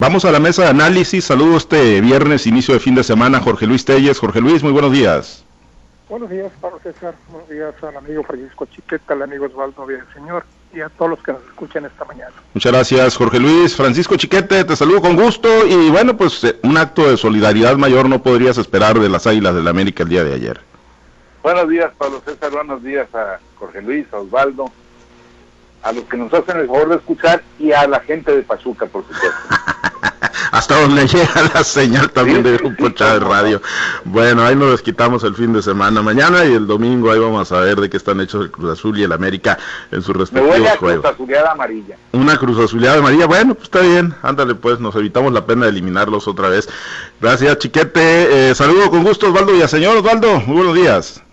Vamos a la mesa de análisis. Saludo este viernes, inicio de fin de semana, Jorge Luis Telles. Jorge Luis, muy buenos días. Buenos días, Pablo César. Buenos días al amigo Francisco Chiqueta, al amigo Osvaldo Señor y a todos los que nos escuchan esta mañana. Muchas gracias, Jorge Luis. Francisco Chiquete, te saludo con gusto. Y bueno, pues eh, un acto de solidaridad mayor no podrías esperar de las Águilas del la América el día de ayer. Buenos días, Pablo César. Buenos días a Jorge Luis, a Osvaldo, a los que nos hacen el favor de escuchar y a la gente de Pachuca, por supuesto. hasta donde llega la señal también de Grupo de Radio. Bueno, ahí nos desquitamos el fin de semana. Mañana y el domingo ahí vamos a ver de qué están hechos el Cruz Azul y el América en sus respectivos Me juegos. Cruz Azuleada amarilla. Una Cruz Azuleada amarilla. Bueno, pues está bien. Ándale, pues nos evitamos la pena de eliminarlos otra vez. Gracias, Chiquete. Eh, saludo con gusto, Osvaldo Villaseñor. Osvaldo, muy buenos días.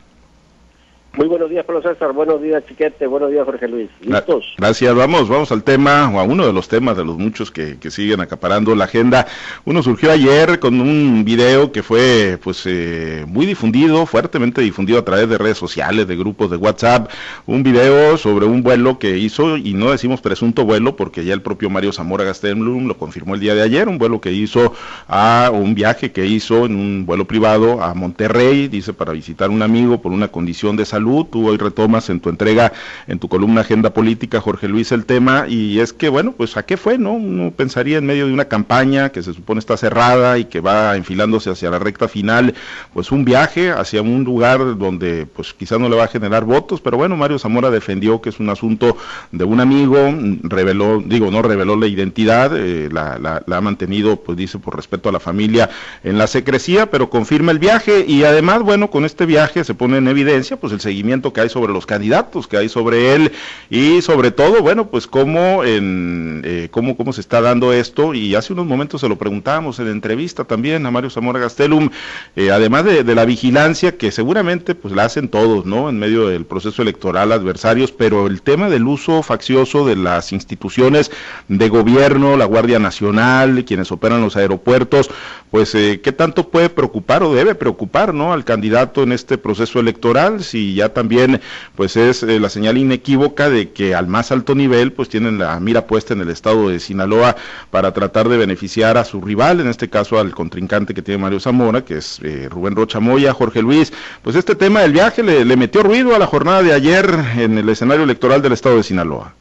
Muy buenos días, Pablo César. Buenos días, Chiquete. Buenos días, Jorge Luis. ¿Listos? Gracias. Vamos, vamos al tema, o a uno de los temas de los muchos que, que siguen acaparando la agenda. Uno surgió ayer con un video que fue, pues, eh, muy difundido, fuertemente difundido a través de redes sociales, de grupos de WhatsApp. Un video sobre un vuelo que hizo, y no decimos presunto vuelo, porque ya el propio Mario Zamora Gastelum lo confirmó el día de ayer, un vuelo que hizo a un viaje que hizo en un vuelo privado a Monterrey, dice, para visitar un amigo por una condición de salud Tú hoy retomas en tu entrega, en tu columna Agenda Política, Jorge Luis, el tema, y es que, bueno, pues a qué fue, ¿no? Uno pensaría en medio de una campaña que se supone está cerrada y que va enfilándose hacia la recta final, pues un viaje hacia un lugar donde, pues quizás no le va a generar votos, pero bueno, Mario Zamora defendió que es un asunto de un amigo, reveló, digo, no reveló la identidad, eh, la, la, la ha mantenido, pues dice, por respeto a la familia en la secrecía, pero confirma el viaje y además, bueno, con este viaje se pone en evidencia, pues el seguimiento que hay sobre los candidatos, que hay sobre él y sobre todo, bueno, pues cómo, en, eh, cómo, cómo se está dando esto y hace unos momentos se lo preguntábamos en entrevista también a Mario Zamora Gastelum, eh, además de, la vigilancia que seguramente pues la hacen todos, ¿no? En medio del proceso electoral adversarios, pero el tema del uso faccioso de las instituciones de gobierno, la Guardia Nacional, quienes operan los aeropuertos, pues eh, qué tanto puede preocupar o debe preocupar, ¿no? Al candidato en este proceso electoral, si ya también pues es eh, la señal inequívoca de que al más alto nivel pues tienen la mira puesta en el estado de Sinaloa para tratar de beneficiar a su rival, en este caso al contrincante que tiene Mario Zamora, que es eh, Rubén Rocha Moya, Jorge Luis, pues este tema del viaje le, metió ruido a la jornada de ayer en el escenario electoral del estado de Sinaloa.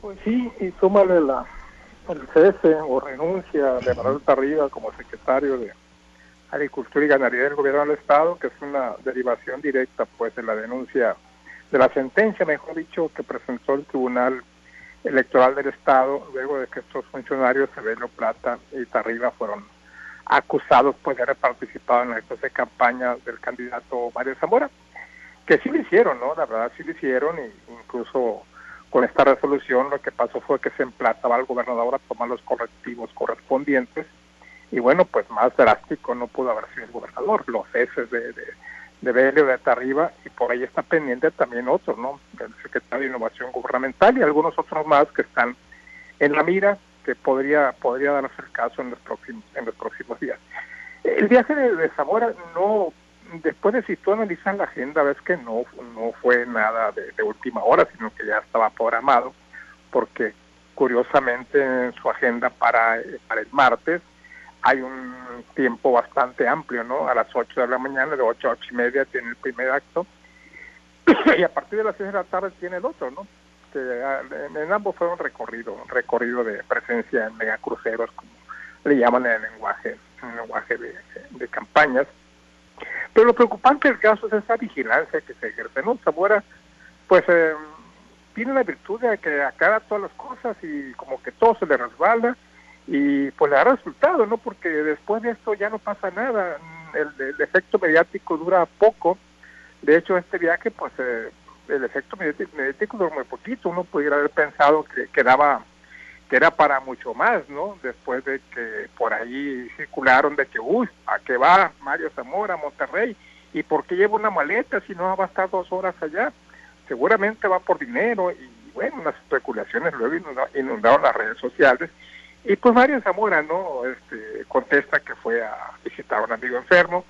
Pues sí, y súmale la, el o renuncia de Manuel Tarriba como secretario de Agricultura y Ganadería del Gobierno del Estado, que es una derivación directa pues de la denuncia, de la sentencia, mejor dicho, que presentó el Tribunal Electoral del Estado luego de que estos funcionarios, Sebelio Plata y Tarriba, fueron acusados pues, de haber participado en actos de campaña del candidato Mario Zamora, que sí lo hicieron, ¿no? La verdad sí lo hicieron e incluso con esta resolución lo que pasó fue que se emplataba al gobernador a tomar los correctivos correspondientes y bueno, pues más drástico no pudo haber sido el gobernador, los ceses de, de, de Belio de arriba y por ahí está pendiente también otros, ¿no? El secretario de Innovación Gubernamental y algunos otros más que están en la mira que podría podría darse el caso en los próximos en los próximos días. El viaje de, de Zamora no después de si tú analizas la agenda ves que no no fue nada de, de última hora, sino que ya estaba programado porque curiosamente en su agenda para, para el martes hay un tiempo bastante amplio, ¿no? A las 8 de la mañana, de 8 a 8 y media tiene el primer acto, y a partir de las 6 de la tarde tiene el otro, ¿no? Que en, ambos fue un recorrido, un recorrido de presencia en megacruceros, como le llaman en el lenguaje, en el lenguaje de, de campañas. Pero lo preocupante del caso es esa vigilancia que se ejerce, ¿no? Zamora, pues, eh, tiene la virtud de que aclara todas las cosas y como que todo se le resbala, y pues le da resultado, ¿no? Porque después de esto ya no pasa nada, el, el efecto mediático dura poco, de hecho este viaje pues eh, el efecto mediático, mediático duró muy poquito, uno pudiera haber pensado que, que daba que era para mucho más, ¿no? Después de que por ahí circularon de que, uy, ¿a qué va Mario Zamora, Monterrey? ¿Y por qué lleva una maleta si no va a estar dos horas allá? Seguramente va por dinero y, bueno, unas especulaciones luego inundaron las redes sociales y pues Mario Zamora, ¿no? Este, contesta que fue a visitar a un amigo enfermo,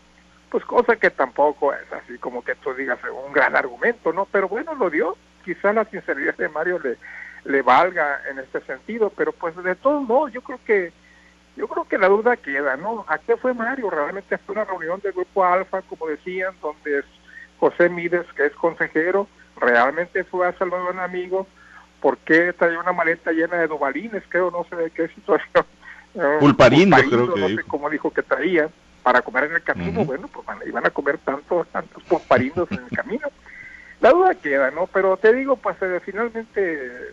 pues cosa que tampoco es así como que tú digas un gran argumento, ¿no? Pero bueno, lo dio. Quizá la sinceridad de Mario le, le valga en este sentido, pero pues de todos modos yo creo que yo creo que la duda queda, ¿no? ¿A qué fue Mario? Realmente fue una reunión del grupo Alfa, como decían, donde José Mides, que es consejero, realmente fue a saludar a un amigo, ¿por qué traía una maleta llena de dobalines? Creo, no sé de qué situación. Pulparindo, creo que no sé cómo dijo que traía para comer en el camino, bueno, pues iban a comer tantos, tantos pulparindos en el camino. La duda queda, ¿no? Pero te digo, pues eh, finalmente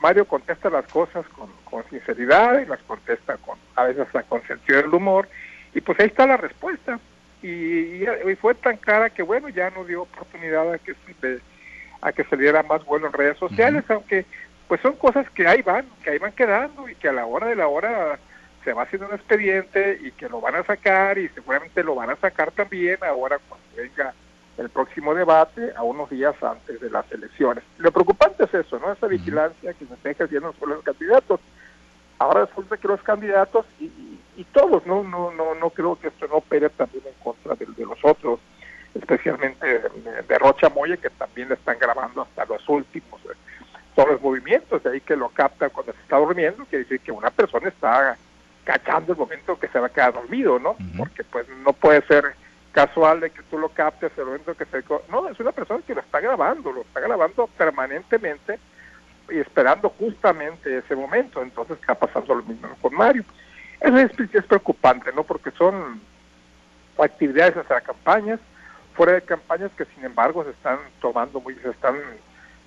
Mario contesta las cosas con, con sinceridad y las contesta con a veces hasta con sentido del humor y pues ahí está la respuesta y, fue tan clara que bueno ya no dio oportunidad a que se a que se diera más vuelo en redes sociales aunque pues son cosas que ahí van que ahí van quedando y que a la hora de la hora se va haciendo un expediente y que lo van a sacar y seguramente lo van a sacar también ahora cuando venga el próximo debate a unos días antes de las elecciones. Lo preocupante es eso, ¿no? Esa vigilancia que se está ejerciendo sobre los candidatos. Ahora resulta que los candidatos y, y, todos, ¿no? No, no, no creo que esto no opere también en contra de, los otros, especialmente Rocha Moya, que también le están grabando hasta los últimos. Eh, todos los movimientos, de ahí que lo capta cuando se está durmiendo, quiere decir que una persona está cachando el momento que se va a quedar dormido, ¿no? Porque pues no puede ser casual de que tú lo captes el momento que se... No, es una persona que lo está grabando, lo está grabando permanentemente y esperando justamente ese momento. Entonces está pasando lo mismo con Mario. Eso es, es preocupante, ¿no? Porque son actividades hacia campañas, fuera de campañas que sin embargo se están tomando muy, se están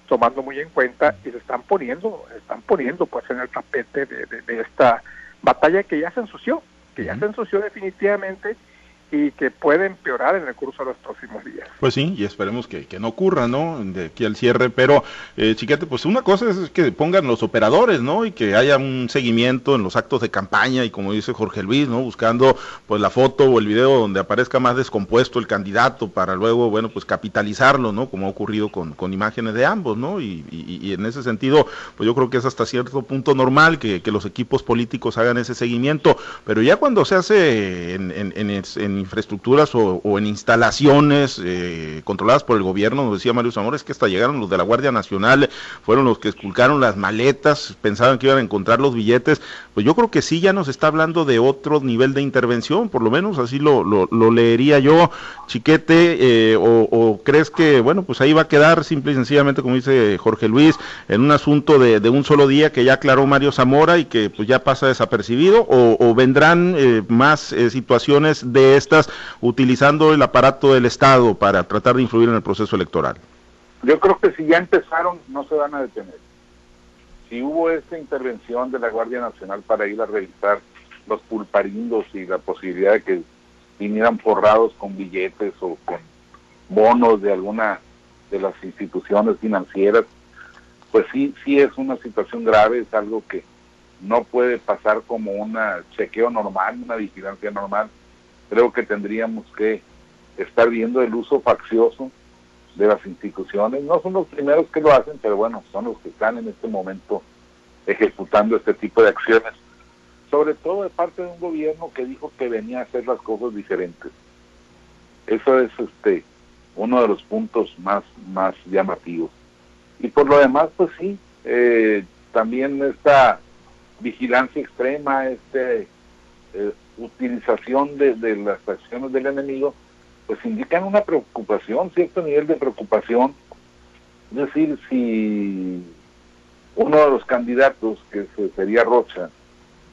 tomando muy en cuenta y se están poniendo, están poniendo pues en el tapete de, de esta batalla que ya se ensució, que ya se ensució definitivamente y que puede empeorar en el curso de los próximos días. Pues sí, y esperemos que, que no ocurra, ¿no? De aquí al cierre, pero eh, chiquete, pues una cosa es que pongan los operadores, ¿no? Y que haya un seguimiento en los actos de campaña y como dice Jorge Luis, ¿no? Buscando pues la foto o el video donde aparezca más descompuesto el candidato para luego, bueno, pues capitalizarlo, ¿no? Como ha ocurrido con, con imágenes de ambos, ¿no? Y, y, en ese sentido, pues yo creo que es hasta cierto punto normal que, que los equipos políticos hagan ese seguimiento, pero ya cuando se hace en, en, en, en infraestructuras o, en instalaciones eh, controladas por el gobierno, nos decía Mario Zamora, es que hasta llegaron los de la Guardia Nacional, fueron los que esculcaron las maletas, pensaban que iban a encontrar los billetes, pues yo creo que sí ya nos está hablando de otro nivel de intervención, por lo menos así lo, lo, leería yo, Chiquete, eh, o, crees que, bueno, pues ahí va a quedar simple y sencillamente, como dice Jorge Luis, en un asunto de, un solo día que ya aclaró Mario Zamora y que pues ya pasa desapercibido, o, vendrán eh, más situaciones de esta utilizando el aparato del Estado para tratar de influir en el proceso electoral? Yo creo que si ya empezaron, no se van a detener. Si hubo esta intervención de la Guardia Nacional para ir a revisar los pulparindos y la posibilidad de que vinieran forrados con billetes o con bonos de alguna de las instituciones financieras, pues sí, sí es una situación grave, es algo que no puede pasar como un chequeo normal, una vigilancia normal, creo que tendríamos que estar viendo el uso faccioso de las instituciones. No son los primeros que lo hacen, pero bueno, son los que están en este momento ejecutando este tipo de acciones, sobre todo de parte de un gobierno que dijo que venía a hacer las cosas diferentes. Eso es este uno de los puntos más, más llamativos. Y por lo demás, pues sí, eh, también esta vigilancia extrema, este eh, utilización de, las acciones del enemigo, pues indican una preocupación, cierto nivel de preocupación. Es decir, si uno de los candidatos, que sería Rocha,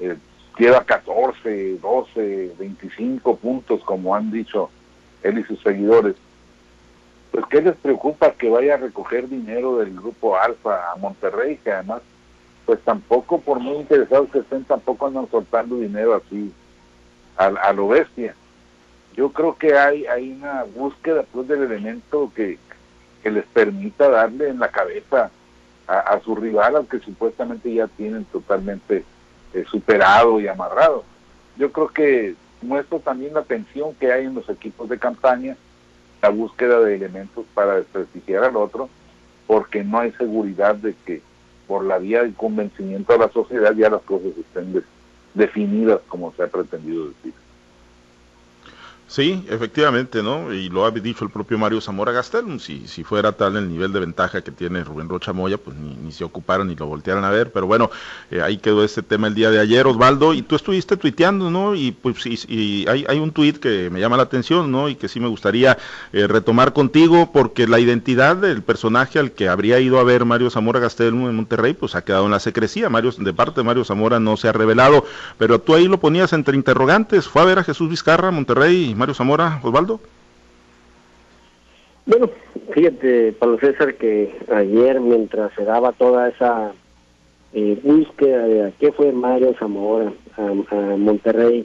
eh, lleva 14, 12, 25 puntos, como han dicho él y sus seguidores, pues ¿qué les preocupa que vaya a recoger dinero del grupo Alfa a Monterrey, que además, pues tampoco, por muy interesados que estén, tampoco andan soltando dinero así a, lo bestia. Yo creo que hay, hay una búsqueda pues, del elemento que, les permita darle en la cabeza a, su rival, al que supuestamente ya tienen totalmente eh, superado y amarrado. Yo creo que muestra también la tensión que hay en los equipos de campaña, la búsqueda de elementos para desprestigiar al otro, porque no hay seguridad de que por la vía del convencimiento a la sociedad ya las cosas estén definidas como se ha pretendido decir. Sí, efectivamente, ¿no? Y lo ha dicho el propio Mario Zamora Gastel, si, si fuera tal el nivel de ventaja que tiene Rubén Rocha Moya, pues ni, se ocuparon ni lo voltearon a ver, pero bueno, eh, ahí quedó este tema el día de ayer, Osvaldo, y tú estuviste tuiteando, ¿no? Y pues y, hay, hay, un tuit que me llama la atención, ¿no? Y que sí me gustaría eh, retomar contigo, porque la identidad del personaje al que habría ido a ver Mario Zamora Gastel en Monterrey, pues ha quedado en la secrecía, Mario, de parte de Mario Zamora no se ha revelado, pero tú ahí lo ponías entre interrogantes, fue a ver a Jesús Vizcarra, Monterrey, Mario Zamora, Osvaldo? Bueno, fíjate, Pablo César, que ayer mientras se daba toda esa eh, búsqueda de qué fue Mario Zamora a, Monterrey,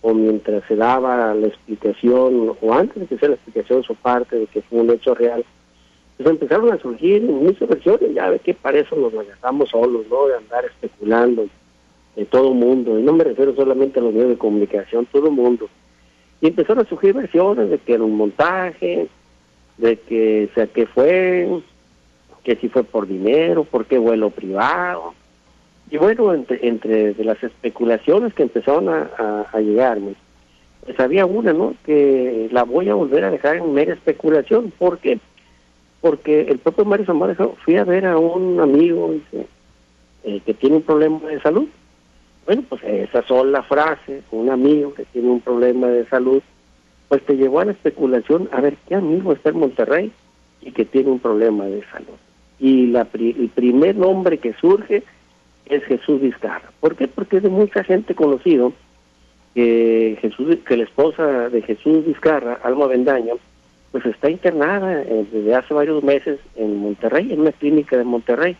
o mientras se daba la explicación, o antes de que sea la explicación su parte de que fue un hecho real, pues empezaron a surgir muchas versiones, ya ve que para eso nos manejamos solos, ¿no? De andar especulando de todo mundo, y no me refiero solamente a los medios de comunicación, todo mundo y empezaron a surgir versiones de que era un montaje, de que, o sea, que fue, que si fue por dinero, por qué vuelo privado. Y bueno, entre, entre de las especulaciones que empezaron a, a, llegarme, pues había una, ¿no? Que la voy a volver a dejar en mera especulación. ¿Por qué? Porque el propio Mario Zamora fui a ver a un amigo eh, que tiene un problema de salud bueno, pues esa sola frase, un amigo que tiene un problema de salud, pues te llevó a la especulación a ver qué amigo está en Monterrey y que tiene un problema de salud. Y la, el primer nombre que surge es Jesús Vizcarra. ¿Por qué? Porque es de mucha gente conocido que Jesús, que la esposa de Jesús Vizcarra, Alma Bendaño, pues está internada eh, desde hace varios meses en Monterrey, en una clínica de Monterrey,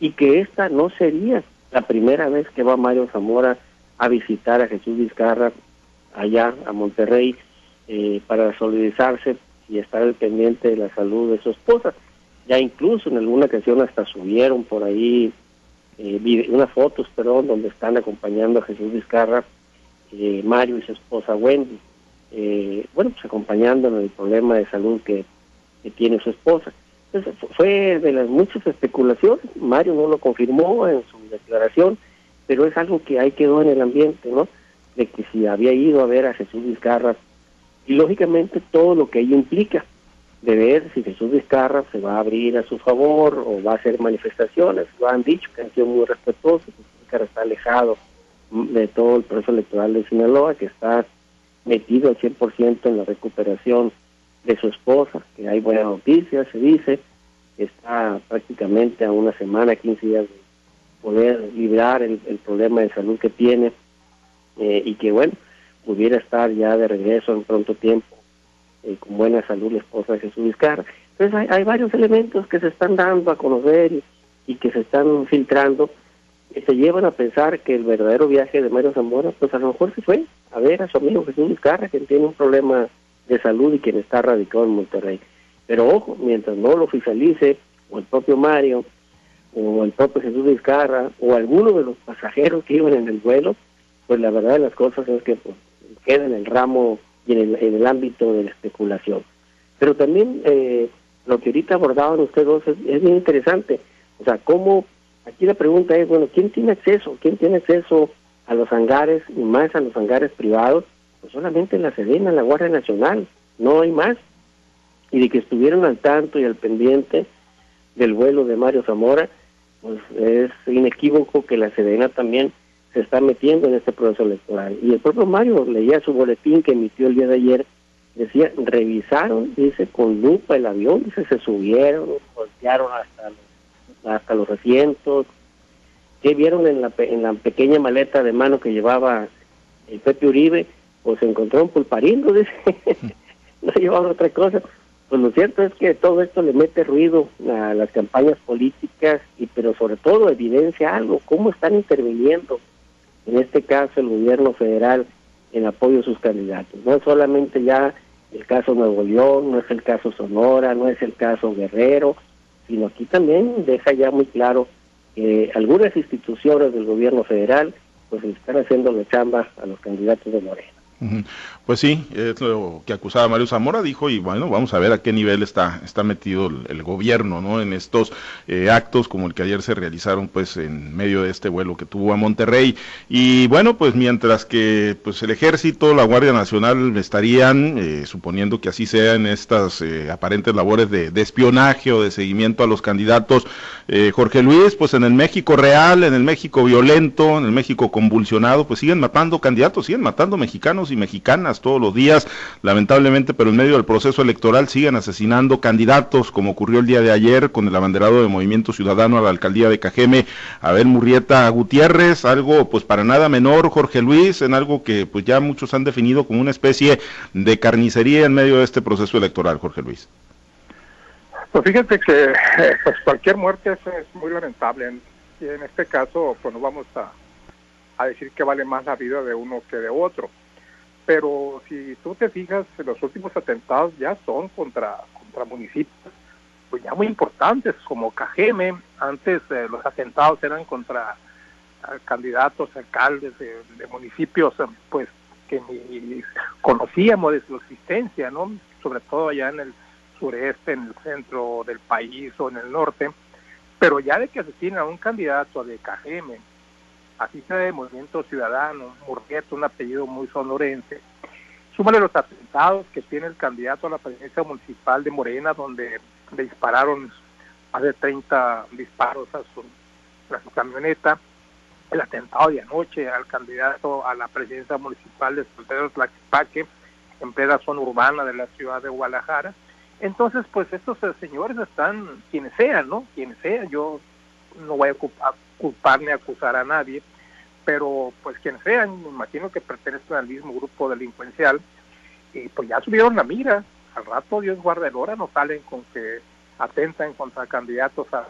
y que esta no sería la primera vez que va Mario Zamora a visitar a Jesús Vizcarra allá a Monterrey eh, para solidarizarse y estar al pendiente de la salud de su esposa. Ya incluso en alguna ocasión hasta subieron por ahí eh, unas fotos, perdón, donde están acompañando a Jesús Vizcarra, eh, Mario y su esposa Wendy. Bueno, pues acompañándolo en el problema de salud que tiene su esposa. Entonces, fue de las muchas especulaciones, Mario no lo confirmó en su declaración, pero es algo que ahí quedó en el ambiente, ¿no? De que si había ido a ver a Jesús Vizcarra, y lógicamente todo lo que ello implica, de ver si Jesús Vizcarra se va a abrir a su favor o va a hacer manifestaciones, lo han dicho que han sido muy respetuosos, Jesús Vizcarra está alejado de todo el proceso electoral de Sinaloa, que está metido al 100% en la recuperación de su esposa, que hay buenas noticias, se dice, está prácticamente a una semana, 15 días de poder librar el, problema de salud que tiene eh, y que bueno, pudiera estar ya de regreso en pronto tiempo eh, con buena salud la esposa de Jesús Vizcarra. Entonces hay, varios elementos que se están dando a conocer y, que se están filtrando que se llevan a pensar que el verdadero viaje de Mario Zamora, pues a lo mejor se fue a ver a su amigo Jesús Vizcarra, que tiene un problema de salud y quien está radicado en Monterrey. Pero ojo, mientras no lo oficialice, o el propio Mario, o el propio Jesús Vizcarra, o alguno de los pasajeros que iban en el vuelo, pues la verdad de las cosas es que pues, queda en el ramo y en el, ámbito de la especulación. Pero también eh, lo que ahorita abordaban ustedes dos es, es bien interesante. O sea, cómo, aquí la pregunta es, bueno, ¿quién tiene acceso? ¿Quién tiene acceso a los hangares y más a los hangares privados? Pues solamente la Sedena, la Guardia Nacional, no hay más. Y de que estuvieron al tanto y al pendiente del vuelo de Mario Zamora, pues es inequívoco que la Sedena también se está metiendo en este proceso electoral. Y el propio Mario leía su boletín que emitió el día de ayer, decía, revisaron, dice, con lupa el avión, dice, se subieron, voltearon hasta los, hasta los asientos, que vieron en la, en la pequeña maleta de mano que llevaba el Pepe Uribe, pues encontró un pulparindo, dice, no llevaba otra cosa. Pues lo cierto es que todo esto le mete ruido a las campañas políticas, y pero sobre todo evidencia algo, cómo están interviniendo, en este caso el gobierno federal, en apoyo a sus candidatos. No es solamente ya el caso Nuevo León, no es el caso Sonora, no es el caso Guerrero, sino aquí también deja ya muy claro que algunas instituciones del gobierno federal pues están haciendo la chamba a los candidatos de Morena. Pues sí, es lo que acusaba Mario Zamora, dijo, y bueno, vamos a ver a qué nivel está, está metido el, gobierno, ¿no? En estos eh, actos como el que ayer se realizaron, pues, en medio de este vuelo que tuvo a Monterrey. Y bueno, pues mientras que pues el ejército, la Guardia Nacional estarían, eh, suponiendo que así sea en estas eh, aparentes labores de, de, espionaje o de seguimiento a los candidatos, Jorge Luis, pues en el México real, en el México violento, en el México convulsionado, pues siguen matando candidatos, siguen matando mexicanos y mexicanas todos los días, lamentablemente, pero en medio del proceso electoral siguen asesinando candidatos, como ocurrió el día de ayer con el abanderado de Movimiento Ciudadano a la alcaldía de Cajeme, Abel Murrieta Gutiérrez, algo pues para nada menor, Jorge Luis, en algo que pues ya muchos han definido como una especie de carnicería en medio de este proceso electoral, Jorge Luis. Pues fíjate que eh, pues cualquier muerte es, muy lamentable. y en este caso, pues no vamos a, a decir que vale más la vida de uno que de otro pero si tú te fijas, los últimos atentados ya son contra, contra municipios pues ya muy importantes, como Cajeme, antes eh, los atentados eran contra eh, candidatos, alcaldes de, municipios, eh, pues que ni conocíamos de su existencia, ¿no? Sobre todo allá en el sureste, en el centro del país o en el norte, pero ya de que asesinan a un candidato de Cajeme, así sea de Movimiento Ciudadano, Murrieta, un apellido muy sonorense. Súmale los atentados que tiene el candidato a la presidencia municipal de Morena, donde le dispararon más de 30 disparos a su, a su camioneta. El atentado de anoche al candidato a la presidencia municipal de Solteros Tlaquepaque, en plena zona urbana de la ciudad de Guadalajara. Entonces, pues estos señores están, quienes sean, ¿no? Quienes sean, yo no voy a culpar ni acusar a nadie, pero pues quienes sean, me imagino que pertenecen al mismo grupo delincuencial, y pues ya subieron la mira, al rato Dios guarde el hora, no salen con que atentan contra candidatos a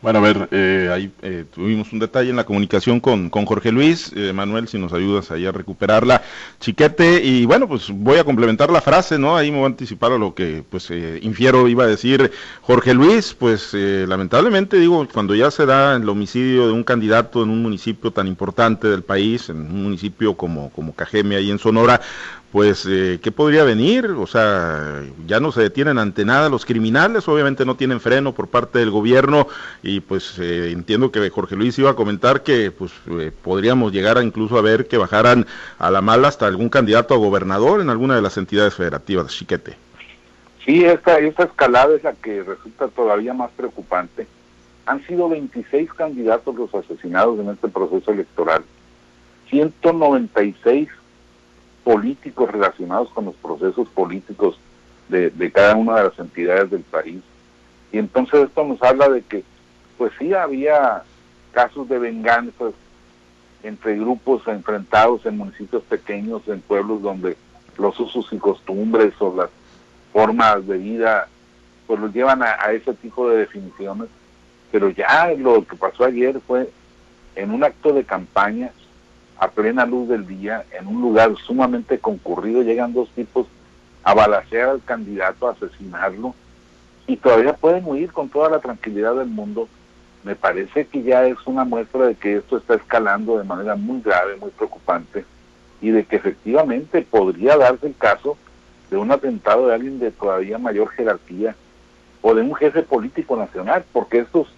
bueno, a ver, eh, ahí eh, tuvimos un detalle en la comunicación con, con Jorge Luis. Eh, Manuel, si nos ayudas ahí a recuperarla. Chiquete, y bueno, pues voy a complementar la frase, ¿no? Ahí me voy a anticipar a lo que, pues, infiero iba a decir Jorge Luis. Pues, lamentablemente, digo, cuando ya se da el homicidio de un candidato en un municipio tan importante del país, en un municipio como, como Cajeme, ahí en Sonora, pues, eh, ¿qué podría venir? O sea, ya no se detienen ante nada los criminales, obviamente no tienen freno por parte del gobierno y pues eh, entiendo que Jorge Luis iba a comentar que pues eh, podríamos llegar a incluso a ver que bajaran a la mala hasta algún candidato a gobernador en alguna de las entidades federativas, Chiquete. Sí, esta, esta escalada es la que resulta todavía más preocupante. Han sido 26 candidatos los asesinados en este proceso electoral, 196 políticos relacionados con los procesos políticos de, cada una de las entidades del país. Y entonces esto nos habla de que, pues sí, había casos de venganzas entre grupos enfrentados en municipios pequeños, en pueblos donde los usos y costumbres o las formas de vida, pues los llevan a, a ese tipo de definiciones. Pero ya lo que pasó ayer fue en un acto de campaña a plena luz del día, en un lugar sumamente concurrido, llegan dos tipos a balasear al candidato, a asesinarlo, y todavía pueden huir con toda la tranquilidad del mundo. Me parece que ya es una muestra de que esto está escalando de manera muy grave, muy preocupante, y de que efectivamente podría darse el caso de un atentado de alguien de todavía mayor jerarquía o de un jefe político nacional, porque estos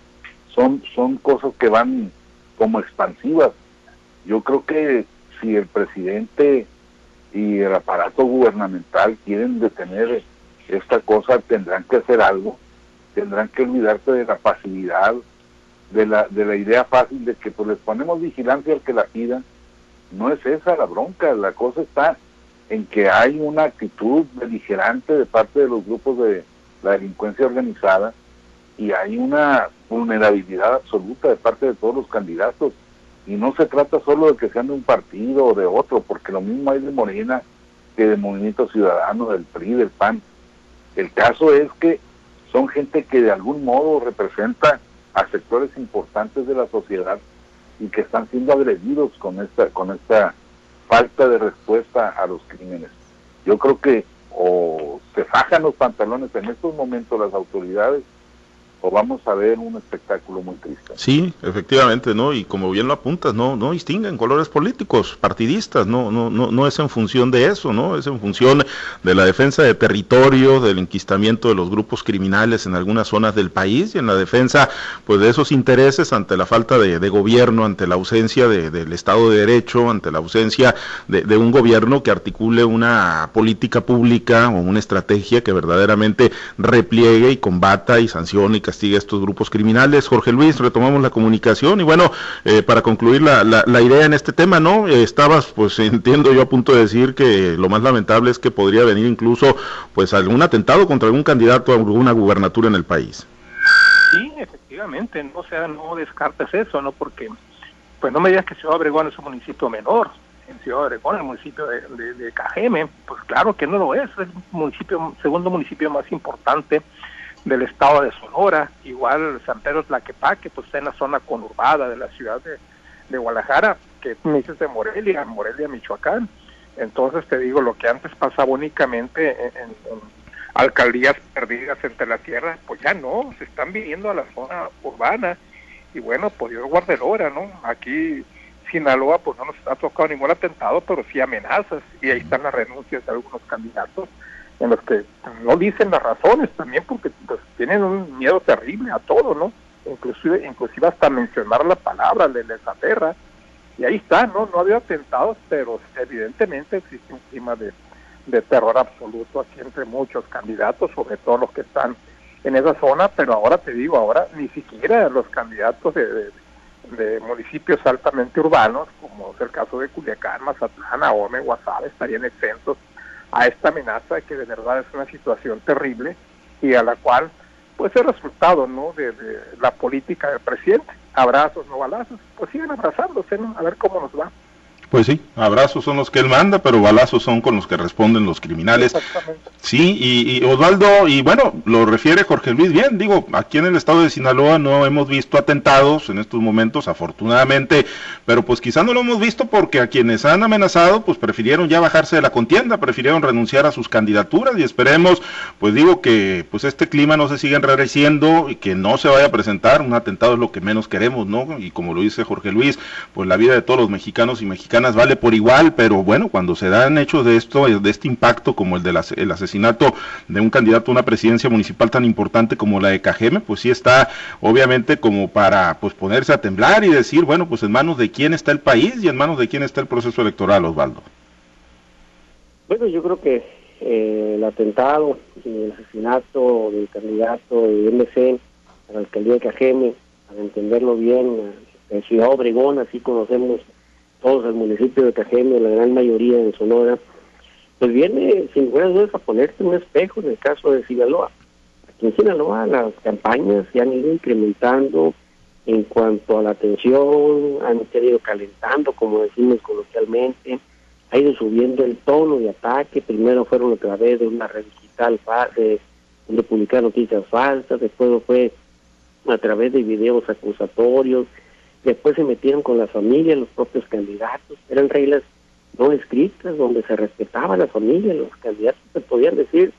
son, son cosas que van como expansivas yo creo que si el presidente y el aparato gubernamental quieren detener esta cosa, tendrán que hacer algo, tendrán que olvidarse de la facilidad, de la, de la idea fácil de que pues les ponemos vigilancia al que la pida. No es esa la bronca, la cosa está en que hay una actitud beligerante de parte de los grupos de la delincuencia organizada y hay una vulnerabilidad absoluta de parte de todos los candidatos y no se trata solo de que sean de un partido o de otro, porque lo mismo hay de Morena que de Movimiento Ciudadano, del PRI, del PAN. El caso es que son gente que de algún modo representa a sectores importantes de la sociedad y que están siendo agredidos con esta con esta falta de respuesta a los crímenes. Yo creo que o se fajan los pantalones en estos momentos las autoridades o vamos a ver un espectáculo muy triste. Sí, efectivamente, ¿no? Y como bien lo apuntas, no, no distinguen colores políticos, partidistas, no, no, no, no es en función de eso, ¿no? Es en función de la defensa de territorio, del enquistamiento de los grupos criminales en algunas zonas del país y en la defensa, pues, de esos intereses ante la falta de, gobierno, ante la ausencia del Estado de Derecho, ante la ausencia de, de un gobierno que articule una política pública o una estrategia que verdaderamente repliegue y combata y sancione y castigue estos grupos criminales. Jorge Luis, retomamos la comunicación y bueno, eh, para concluir la, la, idea en este tema, ¿no? Eh, estabas, pues entiendo yo a punto de decir que lo más lamentable es que podría venir incluso pues algún atentado contra algún candidato a alguna gubernatura en el país. Sí, efectivamente, no, o sea, no descartes eso, ¿no? Porque, pues no me digas que Ciudad Obregón es un municipio menor, en Ciudad Obregón, el municipio de, de, de, Cajeme, pues claro que no lo es, es el municipio, segundo municipio más importante del estado de Sonora, igual San Pedro Tlaquepaque, pues está en la zona conurbada de la ciudad de, Guadalajara, que me dices de Morelia, Morelia, Michoacán. Entonces te digo, lo que antes pasaba únicamente en, alcaldías perdidas entre la tierra, pues ya no, se están viniendo a la zona urbana. Y bueno, pues Dios guarde hora, ¿no? Aquí Sinaloa pues no nos ha tocado ningún atentado, pero sí amenazas, y ahí están las renuncias de algunos candidatos en los que no dicen las razones también porque pues, tienen un miedo terrible a todo, ¿no? Inclusive, inclusive hasta mencionar la palabra de les aterra. Y ahí está, ¿no? No había atentados, pero evidentemente existe un clima de, terror absoluto aquí entre muchos candidatos, sobre todo los que están en esa zona, pero ahora te digo, ahora ni siquiera los candidatos de, de, municipios altamente urbanos, como es el caso de Culiacán, Mazatlán, Ahome, Guasave, estarían exentos a esta amenaza que de verdad es una situación terrible y a la cual pues el resultado no de, la política del presidente. Abrazos no balazos pues sigan abrazándose a ver cómo nos va pues sí, abrazos son los que él manda, pero balazos son con los que responden los criminales. Sí, y, Osvaldo, y bueno, lo refiere Jorge Luis bien, digo, aquí en el estado de Sinaloa no hemos visto atentados en estos momentos, afortunadamente, pero pues quizá no lo hemos visto porque a quienes han amenazado, pues prefirieron ya bajarse de la contienda, prefirieron renunciar a sus candidaturas y esperemos, pues digo que pues este clima no se siga enrareciendo y que no se vaya a presentar, un atentado es lo que menos queremos, ¿no? Y como lo dice Jorge Luis, pues la vida de todos los mexicanos y mexicanas vale por igual, pero bueno, cuando se dan hechos de esto, de este impacto como el del el asesinato de un candidato a una presidencia municipal tan importante como la de Cajeme, pues sí está obviamente como para pues ponerse a temblar y decir, bueno, pues en manos de quién está el país y en manos de quién está el proceso electoral, Osvaldo. Bueno, yo creo que eh, el atentado y el asesinato del candidato de MC a la alcaldía de Cajeme, para entenderlo bien, en Ciudad Obregón, así conocemos todos el municipio de Cajeme, la gran mayoría de Sonora, pues viene sin buenas dudas a ponerse un espejo en el caso de Sinaloa. Aquí en Sinaloa las campañas se han ido incrementando en cuanto a la atención, han ido calentando, como decimos coloquialmente, ha ido subiendo el tono de ataque, primero fueron a través de una red digital de, de publicar noticias falsas, después fue a través de videos acusatorios, Después se metieron con la familia, los propios candidatos. Eran reglas no escritas donde se respetaba la familia. Los candidatos se podían decir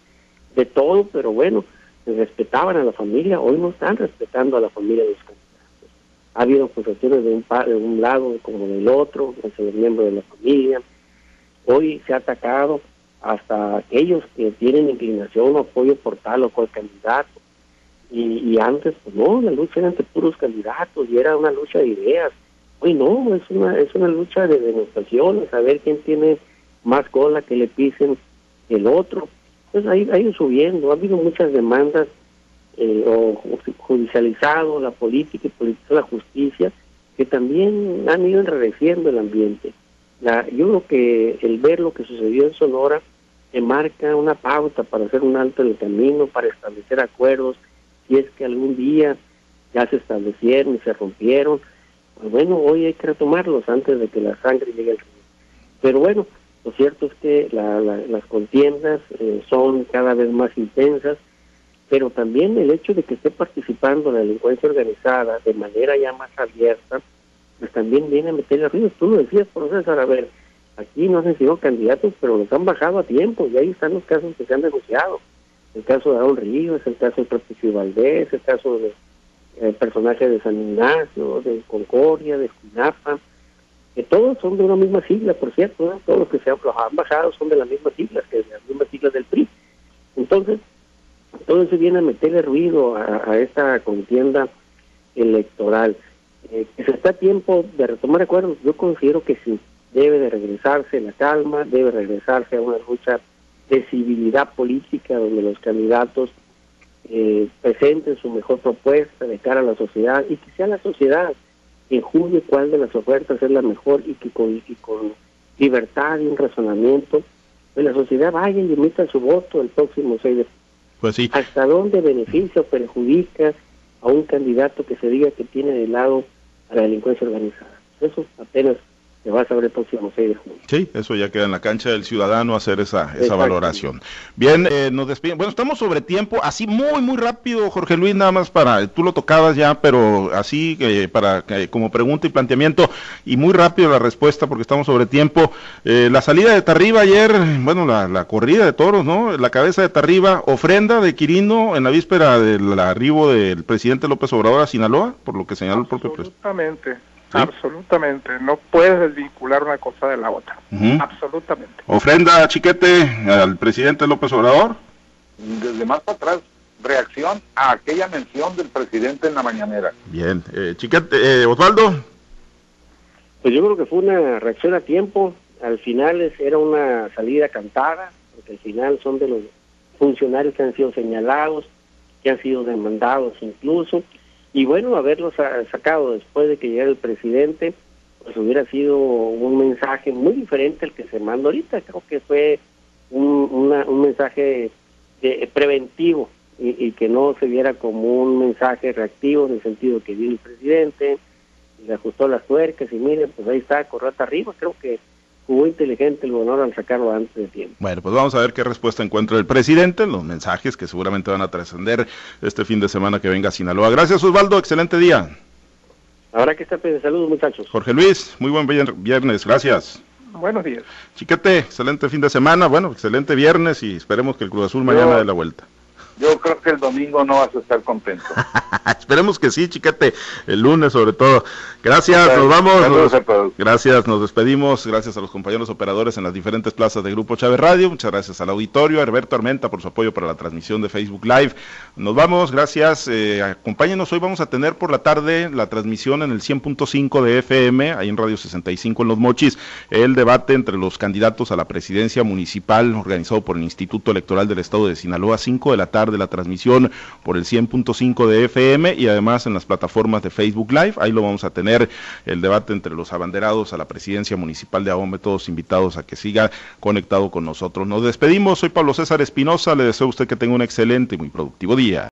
de todo, pero bueno, se respetaban a la familia. Hoy no están respetando a la familia de los candidatos. Ha habido acusaciones de un, de un lado como del otro, de los miembros de la familia. Hoy se ha atacado hasta aquellos que tienen inclinación o apoyo por tal o cual candidato y, antes, pues no, la lucha era entre puros candidatos y era una lucha de ideas. Hoy no, es una, es una lucha de demostraciones, saber quién tiene más cola que le pisen el otro. Pues ahí ha ido subiendo, ha habido muchas demandas eh, o judicializado la política y politizado la justicia que también han ido enrareciendo el ambiente. La, yo creo que el ver lo que sucedió en Sonora marca una pauta para hacer un alto en el camino, para establecer acuerdos, si es que algún día ya se establecieron y se rompieron, pues bueno, hoy hay que retomarlos antes de que la sangre llegue al río. Pero bueno, lo cierto es que las contiendas eh, son cada vez más intensas, pero también el hecho de que esté participando la delincuencia organizada de manera ya más abierta, pues también viene a meterle río. Tú lo decías, profesor, a ver, aquí no han sido candidatos, pero los han bajado a tiempo y ahí están los casos que se han denunciado. El caso de Aaron Ríos, el caso de Patricio Valdés, el caso de el personaje de San Ignacio, de Concordia, de Esquinapa, que todos son de una misma sigla, por cierto, todos los que se han, bajado son de las mismas siglas, que de las mismas siglas del PRI. Entonces, todo eso viene a meterle ruido a, esta contienda electoral. Eh, se está a tiempo de retomar acuerdos, yo considero que sí, debe de regresarse la calma, debe regresarse a una lucha de civilidad política donde los candidatos eh, presenten su mejor propuesta de cara a la sociedad y que sea la sociedad que juzgue cuál de las ofertas es la mejor y que con, con libertad y un razonamiento, pues la sociedad vaya y emita su voto el próximo 6 de pues sí. ¿Hasta dónde beneficia o perjudica a un candidato que se diga que tiene de lado a la delincuencia organizada? Eso apenas se va a saber el próximo 6 de junio. Sí, eso ya queda en la cancha del ciudadano hacer esa, esa valoración. Bien, eh, nos despedimos. Bueno, estamos sobre tiempo, así muy, muy rápido, Jorge Luis, nada más para, tú lo tocabas ya, pero así eh, para como pregunta y planteamiento, y muy rápido la respuesta porque estamos sobre tiempo. Eh, la salida de Tarriba ayer, bueno, la, la, corrida de toros, ¿no? La cabeza de Tarriba, ofrenda de Quirino en la víspera del arribo del presidente López Obrador a Sinaloa, por lo que señaló el propio presidente. Absolutamente. Absolutamente, no puedes desvincular una cosa de la otra. Absolutamente. ¿Ofrenda, Chiquete, al presidente López Obrador? Desde más para atrás, reacción a aquella mención del presidente en la mañanera. Bien, eh, Chiquete, eh, Osvaldo. Pues yo creo que fue una reacción a tiempo. Al final era una salida cantada, porque al final son de los funcionarios que han sido señalados, que han sido demandados incluso y bueno, haberlos sacado después de que llegara el presidente, pues hubiera sido un mensaje muy diferente al que se manda ahorita. Creo que fue un, un mensaje eh, preventivo y, y, que no se viera como un mensaje reactivo en el sentido que vino el presidente, le ajustó las tuercas y miren, pues ahí está, corrata arriba. Creo que muy inteligente el gobernador al sacarlo antes de tiempo. Bueno, pues vamos a ver qué respuesta encuentra el presidente, los mensajes que seguramente van a trascender este fin de semana que venga a Sinaloa. Gracias Osvaldo, excelente día. Ahora que está, saludos muchachos. Jorge Luis, muy buen viernes, gracias. Buenos días. Chiquete, excelente fin de semana, bueno, excelente viernes y esperemos que el Cruz Azul mañana dé la vuelta. Yo creo que el domingo no vas a estar contento. Esperemos que sí, chiquete, el lunes sobre todo. Gracias, nos vamos. gracias, nos despedimos. Gracias a los compañeros operadores en las diferentes plazas de Grupo Chávez Radio. Muchas gracias al auditorio, a Herberto Armenta por su apoyo para la transmisión de Facebook Live. Nos vamos, gracias. Eh, acompáñenos, hoy vamos a tener por la tarde la transmisión en el 100.5 de FM, ahí en Radio 65 en Los Mochis, el debate entre los candidatos a la presidencia municipal organizado por el Instituto Electoral del Estado de Sinaloa, 5 de la tarde de la transmisión por el 100.5 de FM y además en las plataformas de Facebook Live. Ahí lo vamos a tener el debate entre los abanderados a la presidencia municipal de Ahome, todos invitados a que siga conectado con nosotros. Nos despedimos, soy Pablo César Espinosa, le deseo a usted que tenga un excelente y muy productivo día.